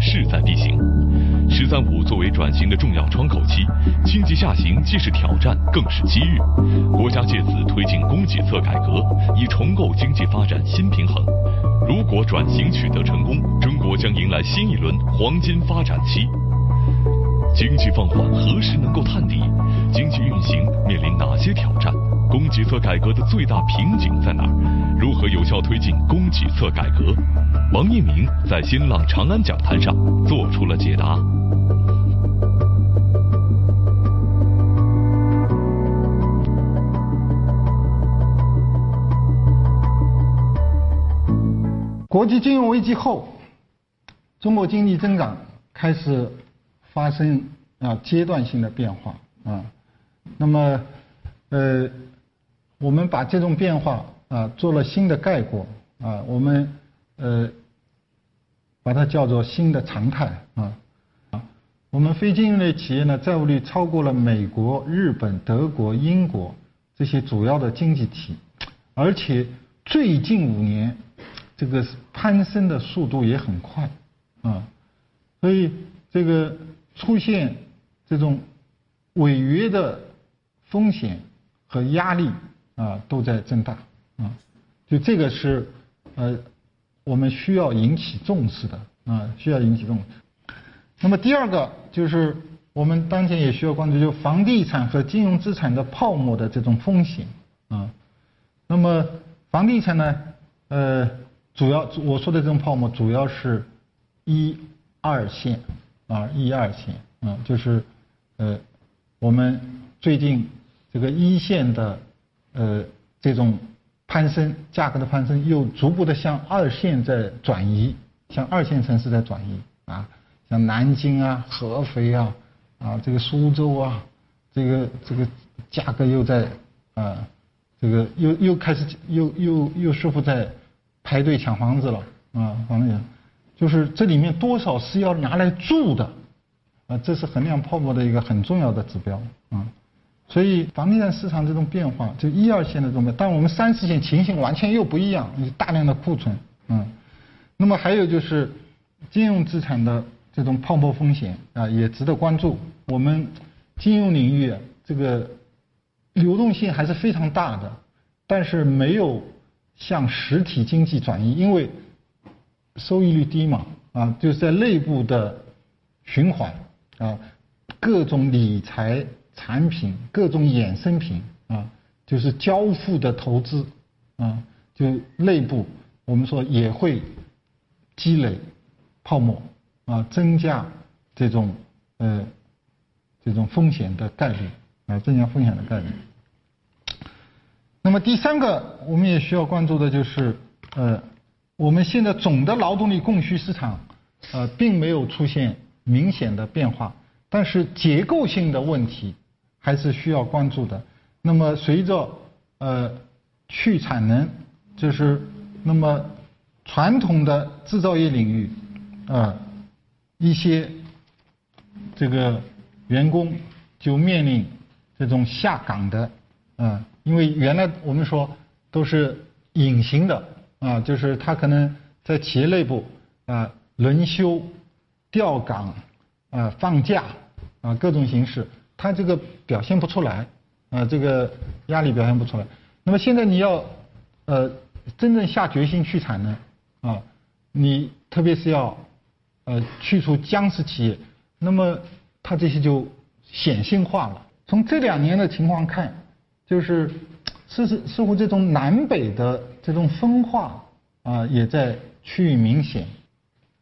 势在必行。“十三五”作为转型的重要窗口期，经济下行既是挑战，更是机遇。国家借此推进供给侧改革，以重构经济发展新平衡。如果转型取得成功，中国将迎来新一轮黄金发展期。经济放缓何时能够探底？经济运行面临哪些挑战？供给侧改革的最大瓶颈在哪儿？如何有效推进供给侧改革？王一鸣在新浪长安讲坛上做出了解答。国际金融危机后，中国经济增长开始发生啊阶段性的变化啊，那么呃。我们把这种变化啊做了新的概括啊，我们呃把它叫做新的常态啊啊，我们非金融类企业呢债务率超过了美国、日本、德国、英国这些主要的经济体，而且最近五年这个攀升的速度也很快啊，所以这个出现这种违约的风险和压力。啊，都在增大啊，就这个是呃，我们需要引起重视的啊，需要引起重视。那么第二个就是我们当前也需要关注，就房地产和金融资产的泡沫的这种风险啊。那么房地产呢，呃，主要我说的这种泡沫主要是一二线啊，一二线啊，就是呃，我们最近这个一线的。呃，这种攀升价格的攀升，又逐步的向二线在转移，向二线城市在转移啊，像南京啊、合肥啊、啊这个苏州啊，这个这个价格又在啊，这个又又开始又又又师傅在排队抢房子了啊，房子，就是这里面多少是要拿来住的啊，这是衡量泡沫的一个很重要的指标啊。所以房地产市场这种变化，就一二线的这种，但我们三四线情形完全又不一样，有大量的库存，嗯，那么还有就是金融资产的这种泡沫风险啊，也值得关注。我们金融领域这个流动性还是非常大的，但是没有向实体经济转移，因为收益率低嘛，啊，就是在内部的循环啊，各种理财。产品各种衍生品啊，就是交付的投资啊，就内部我们说也会积累泡沫啊，增加这种呃这种风险的概率啊，增加风险的概率。那么第三个我们也需要关注的就是呃，我们现在总的劳动力供需市场呃并没有出现明显的变化，但是结构性的问题。还是需要关注的。那么，随着呃去产能，就是那么传统的制造业领域啊一些这个员工就面临这种下岗的啊，因为原来我们说都是隐形的啊，就是他可能在企业内部啊轮休、调岗啊放假啊各种形式。他这个表现不出来，啊，这个压力表现不出来。那么现在你要，呃，真正下决心去产能，啊，你特别是要，呃，去除僵尸企业，那么它这些就显性化了。从这两年的情况看，就是似似似乎这种南北的这种分化啊，也在趋于明显。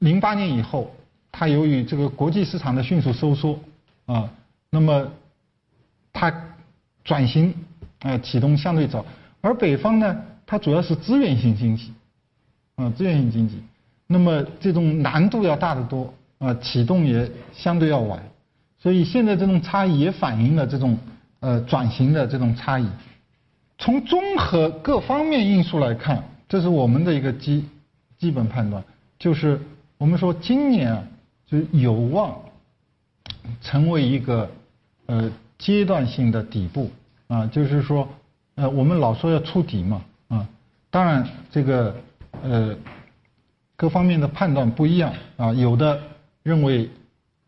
零八年以后，它由于这个国际市场的迅速收缩，啊。那么，它转型啊启动相对早，而北方呢，它主要是资源性经济，啊资源性经济，那么这种难度要大得多啊，启动也相对要晚，所以现在这种差异也反映了这种呃转型的这种差异。从综合各方面因素来看，这是我们的一个基基本判断，就是我们说今年啊，就有望成为一个。呃，阶段性的底部啊，就是说，呃，我们老说要触底嘛，啊当然这个呃各方面的判断不一样啊，有的认为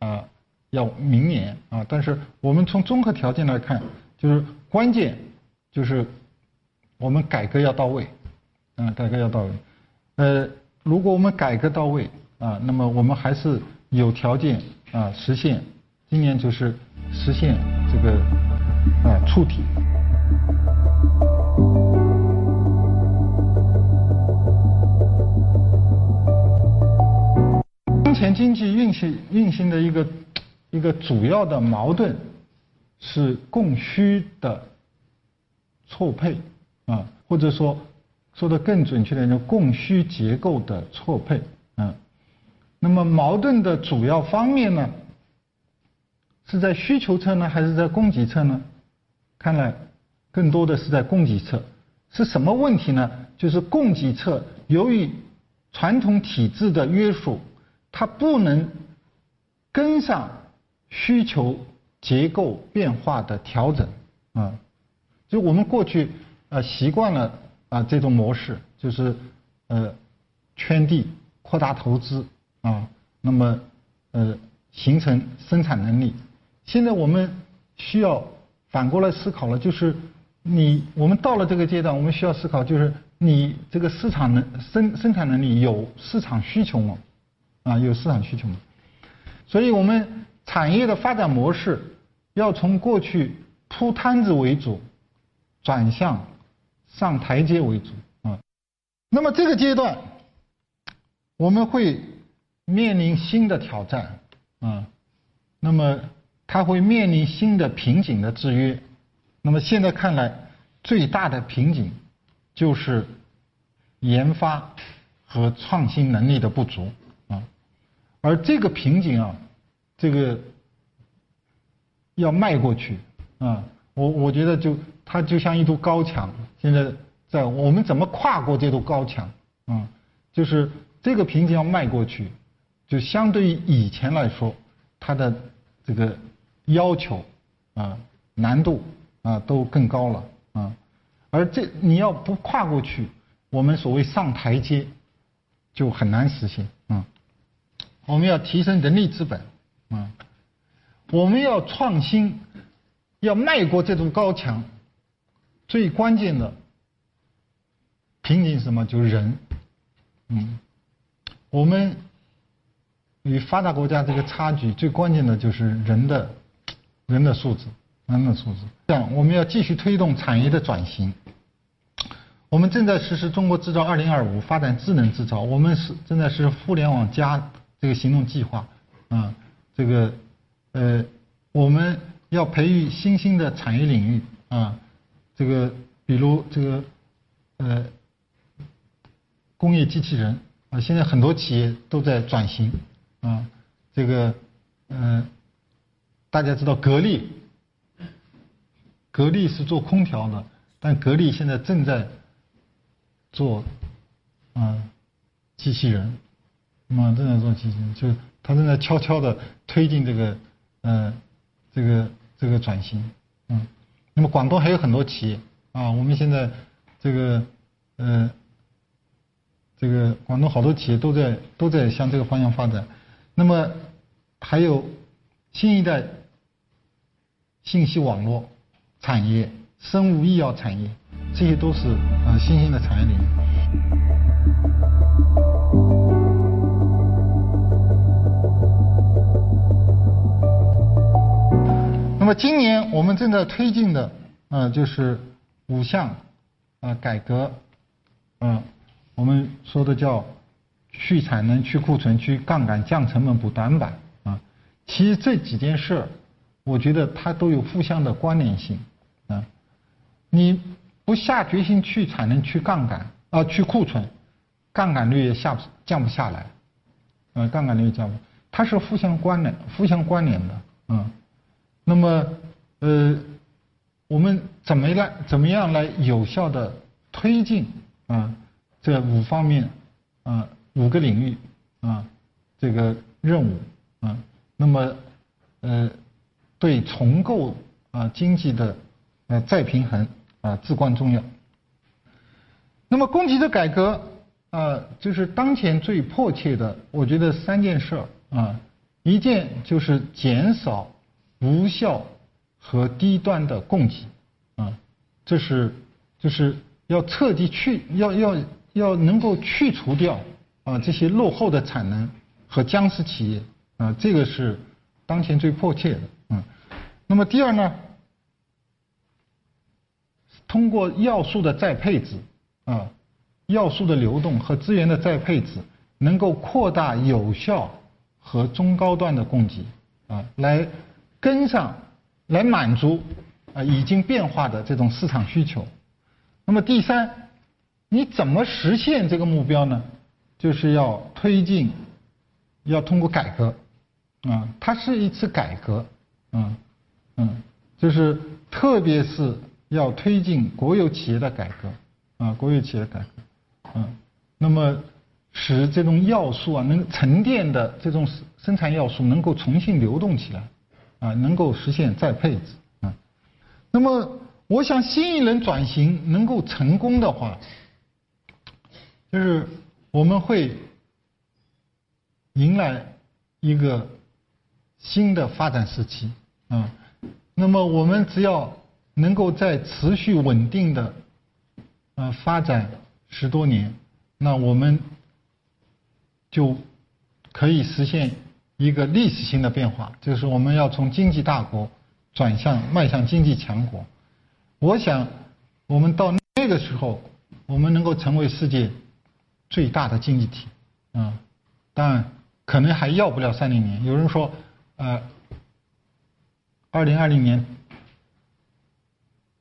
啊要明年啊，但是我们从综合条件来看，就是关键就是我们改革要到位，啊改革要到位，呃如果我们改革到位啊，那么我们还是有条件啊实现今年就是实现这个啊触底。当前经济运行运行的一个一个主要的矛盾是供需的错配啊，或者说说的更准确点，叫供需结构的错配啊。那么矛盾的主要方面呢，是在需求侧呢，还是在供给侧呢？看来更多的是在供给侧。是什么问题呢？就是供给侧由于传统体制的约束，它不能跟上需求结构变化的调整啊。就我们过去呃习惯了啊这种模式，就是呃圈地扩大投资啊，那么呃形成生产能力。现在我们需要反过来思考了，就是你我们到了这个阶段，我们需要思考，就是你这个市场能生生产能力有市场需求吗？啊，有市场需求吗？所以我们产业的发展模式要从过去铺摊子为主，转向上台阶为主啊。那么这个阶段我们会面临新的挑战啊，那么它会面临新的瓶颈的制约。那么现在看来，最大的瓶颈就是研发和创新能力的不足啊。而这个瓶颈啊，这个要迈过去啊，我我觉得就它就像一堵高墙，现在在我们怎么跨过这堵高墙啊？就是这个瓶颈要迈过去，就相对于以前来说，它的这个要求啊难度啊都更高了啊。而这你要不跨过去，我们所谓上台阶就很难实现啊。我们要提升人力资本啊，我们要创新，要迈过这堵高墙，最关键的瓶颈什么？就是人，嗯，我们与发达国家这个差距最关键的就是人的人的素质，人的素质。这样，我们要继续推动产业的转型。我们正在实施“中国制造二零二五”，发展智能制造。我们是正在实施“互联网加”这个行动计划啊，这个呃，我们要培育新兴的产业领域啊，这个比如这个呃工业机器人啊，现在很多企业都在转型啊，这个嗯，大家知道格力，格力是做空调的，但格力现在正在做啊机器人，啊正在做机器人，就他正在悄悄的推进这个呃这个这个转型，嗯，那么广东还有很多企业啊，我们现在这个呃这个广东好多企业都在都在向这个方向发展，那么还有新一代信息网络产业、生物医药产业。这些都是呃新兴的产业领域。那么今年我们正在推进的呃就是五项呃改革，嗯，我们说的叫去产能、去库存、去杠杆、降成本、补短板啊。其实这几件事儿，我觉得它都有互相的关联性啊。你不下决心去产能、去杠杆啊、去库存，杠杆率也下不降不下来，呃，杠杆率降不，它是互相关联、互相关联的，嗯。那么，呃，我们怎么来怎么样来有效的推进啊这五方面啊五个领域啊这个任务啊？那么，呃，对重构啊经济的呃再平衡啊至关重要。那么供给侧改革啊，就是当前最迫切的，我觉得三件事啊，一件就是减少无效和低端的供给啊，这是就是要彻底去要要要能够去除掉啊这些落后的产能和僵尸企业啊，这个是当前最迫切的。那么第二呢？通过要素的再配置，啊，要素的流动和资源的再配置，能够扩大有效和中高端的供给，啊，来跟上，来满足啊已经变化的这种市场需求。那么第三，你怎么实现这个目标呢？就是要推进，要通过改革，啊，它是一次改革，啊嗯，就是特别是。要推进国有企业的改革，啊，国有企业改革，嗯，那么使这种要素啊，能沉淀的这种生产要素能够重新流动起来，啊，能够实现再配置，啊，那么我想新一轮转型能够成功的话，就是我们会迎来一个新的发展时期，啊，那么我们只要。能够在持续稳定的呃发展十多年，那我们就可以实现一个历史性的变化，就是我们要从经济大国转向迈向经济强国。我想，我们到那个时候，我们能够成为世界最大的经济体，啊，当然可能还要不了三零年。有人说，呃，二零二零年。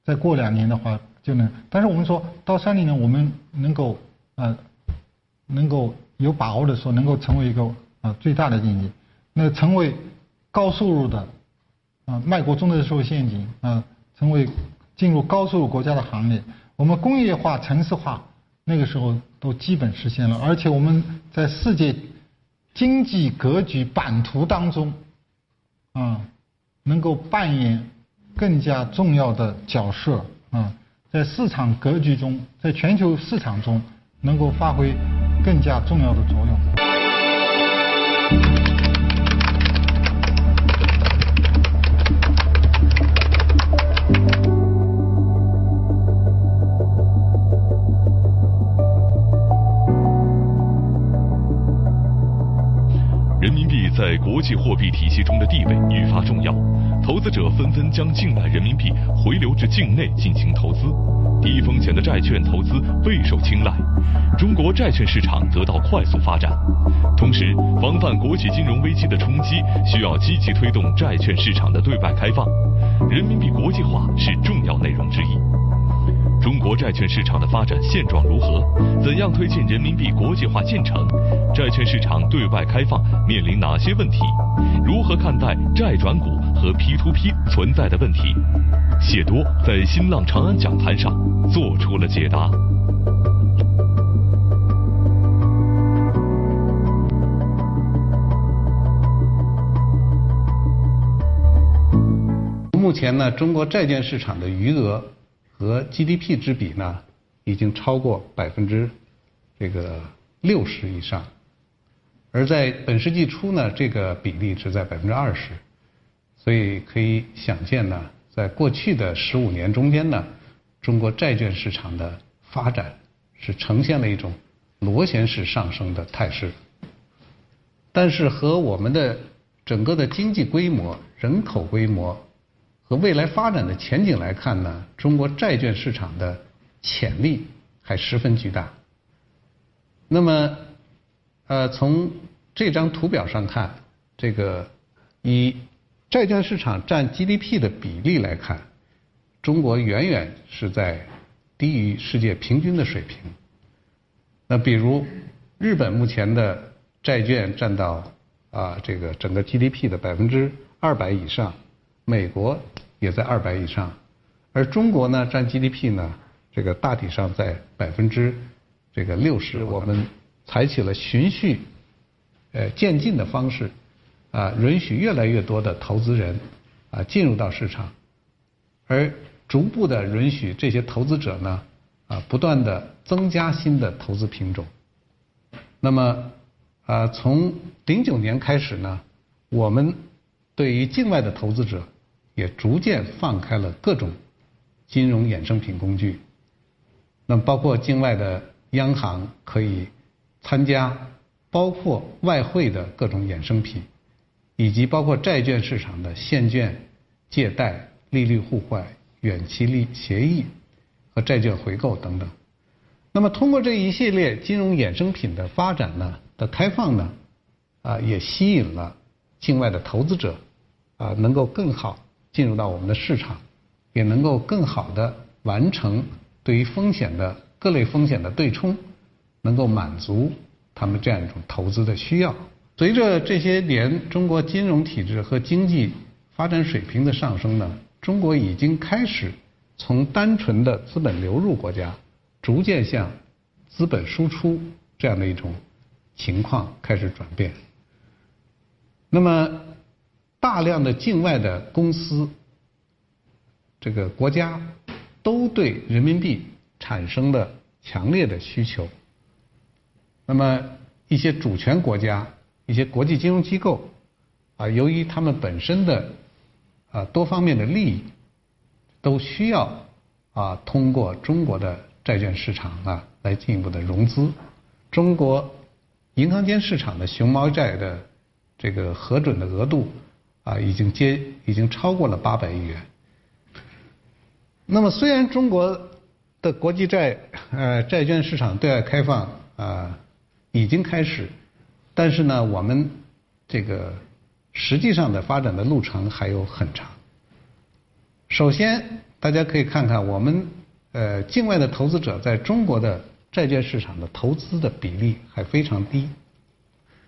再过两年的话就能，但是我们说到三零年，我们能够呃能够有把握的说，能够成为一个啊最大的经济，那成为高收入的啊迈过中等收入陷阱啊，成为进入高收入国家的行列。我们工业化、城市化那个时候都基本实现了，而且我们在世界经济格局版图当中啊能够扮演。更加重要的角色啊，在市场格局中，在全球市场中，能够发挥更加重要的作用。国际货币体系中的地位愈发重要。投资者纷纷将境外人民币回流至境内进行投资，低风险的债券投资备受青睐，中国债券市场得到快速发展。同时，防范国际金融危机的冲击，需要积极推动债券市场的对外开放，人民币国际化是重要内容之一。中国债券市场的发展现状如何？怎样推进人民币国际化进程？债券市场对外开放面临哪些问题？如何看待债转股？和 P to P 存在的问题，谢多在新浪长安讲坛上做出了解答。目前呢，中国债券市场的余额和 GDP 之比呢，已经超过百分之这个六十以上，而在本世纪初呢，这个比例只在百分之二十。所以可以想见呢，在过去的十五年中间呢，中国债券市场的发展是呈现了一种螺旋式上升的态势。但是和我们的整个的经济规模、人口规模和未来发展的前景来看呢，中国债券市场的潜力还十分巨大。那么，呃，从这张图表上看，这个以债券市场占 GDP 的比例来看，中国远远是在低于世界平均的水平。那比如日本目前的债券占到啊这个整个 GDP 的百分之二百以上，美国也在二百以上，而中国呢占 GDP 呢这个大体上在百分之这个六十。我们采取了循序呃渐进的方式。啊，允许越来越多的投资人啊进入到市场，而逐步的允许这些投资者呢啊不断的增加新的投资品种。那么，啊，从零九年开始呢，我们对于境外的投资者也逐渐放开了各种金融衍生品工具。那，包括境外的央行可以参加，包括外汇的各种衍生品，以及包括债券市场的现券借贷、利率互换、远期利协议和债券回购等等。那么，通过这一系列金融衍生品的发展呢的开放呢，啊，也吸引了境外的投资者，啊，能够更好进入到我们的市场，也能够更好的完成对于风险的各类风险的对冲，能够满足他们这样一种投资的需要。随着这些年中国金融体制和经济发展水平的上升呢，中国已经开始从单纯的资本流入国家。逐渐向资本输出这样的一种情况开始转变。那么，大量的境外的公司，这个国家都对人民币产生了强烈的需求。那么，一些主权国家、一些国际金融机构啊，由于他们本身的啊多方面的利益，都需要啊通过中国的。债券市场啊，来进一步的融资。中国银行间市场的熊猫债的这个核准的额度啊，已经接已经超过了八百亿元。那么，虽然中国的国际债呃债券市场对外开放啊已经开始，但是呢，我们这个实际上的发展的路程还有很长。首先，大家可以看看我们。呃，境外的投资者在中国的债券市场的投资的比例还非常低。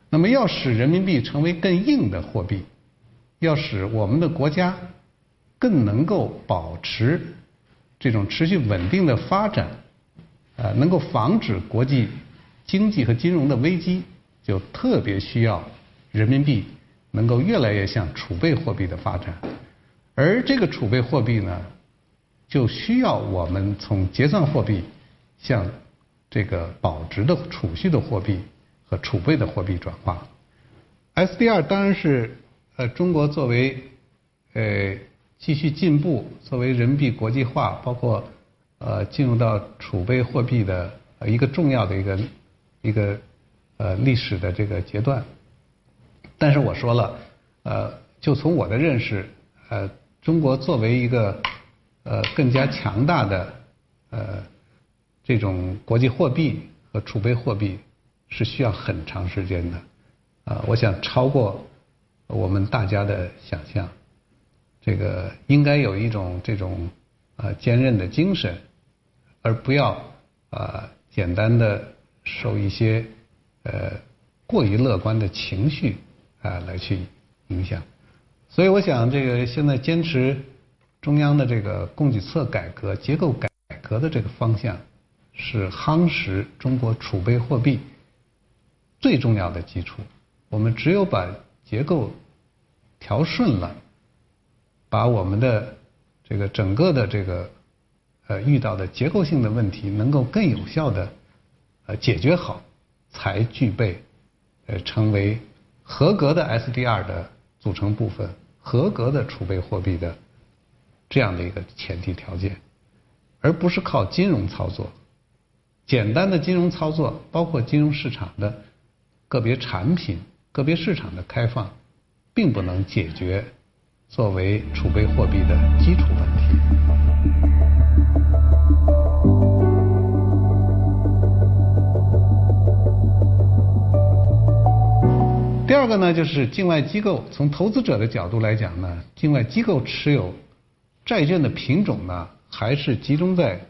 那么，要使人民币成为更硬的货币，要使我们的国家更能够保持这种持续稳定的发展，呃，能够防止国际经济和金融的危机，就特别需要人民币能够越来越向储备货币的发展。而这个储备货币呢？就需要我们从结算货币向这个保值的储蓄的货币和储备的货币转化。SDR 当然是呃中国作为呃继续进步，作为人民币国际化，包括呃进入到储备货币的一个重要的一个一个呃历史的这个阶段。但是我说了，呃，就从我的认识，呃，中国作为一个呃，更加强大的呃这种国际货币和储备货币是需要很长时间的，啊，我想超过我们大家的想象，这个应该有一种这种啊坚韧的精神，而不要啊简单的受一些呃过于乐观的情绪啊来去影响，所以我想这个现在坚持。中央的这个供给侧改革、结构改革的这个方向，是夯实中国储备货币最重要的基础。我们只有把结构调顺了，把我们的这个整个的这个呃遇到的结构性的问题能够更有效的呃解决好，才具备呃成为合格的 SDR 的组成部分，合格的储备货币的。这样的一个前提条件，而不是靠金融操作。简单的金融操作，包括金融市场的个别产品、个别市场的开放，并不能解决作为储备货币的基础问题。第二个呢，就是境外机构从投资者的角度来讲呢，境外机构持有。债券的品种呢，还是集中在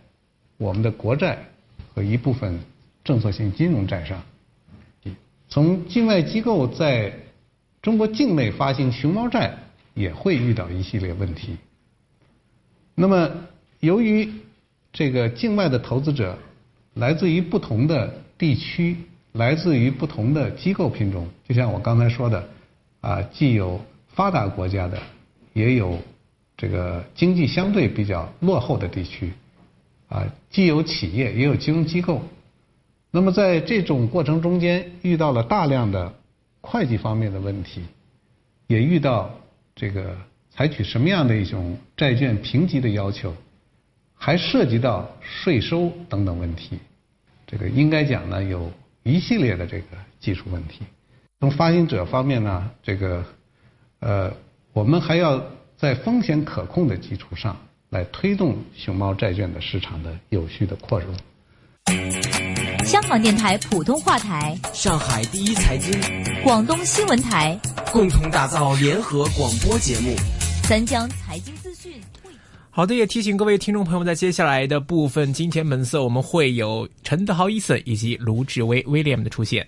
我们的国债和一部分政策性金融债上。从境外机构在中国境内发行熊猫债，也会遇到一系列问题。那么，由于这个境外的投资者来自于不同的地区，来自于不同的机构品种，就像我刚才说的，啊，既有发达国家的，也有。这个经济相对比较落后的地区，啊，既有企业也有金融机构。那么在这种过程中间，遇到了大量的会计方面的问题，也遇到这个采取什么样的一种债券评级的要求，还涉及到税收等等问题。这个应该讲呢，有一系列的这个技术问题。从发行者方面呢，这个呃，我们还要在风险可控的基础上来推动熊猫债券的市场的有序的扩容。香港电台普通话台、上海第一财经、广东新闻台共同打造联合广播节目，三江财经资讯。好的，也提醒各位听众朋友，在接下来的部分金钱本色，我们会有陈德豪伊森以及卢志威威廉的出现。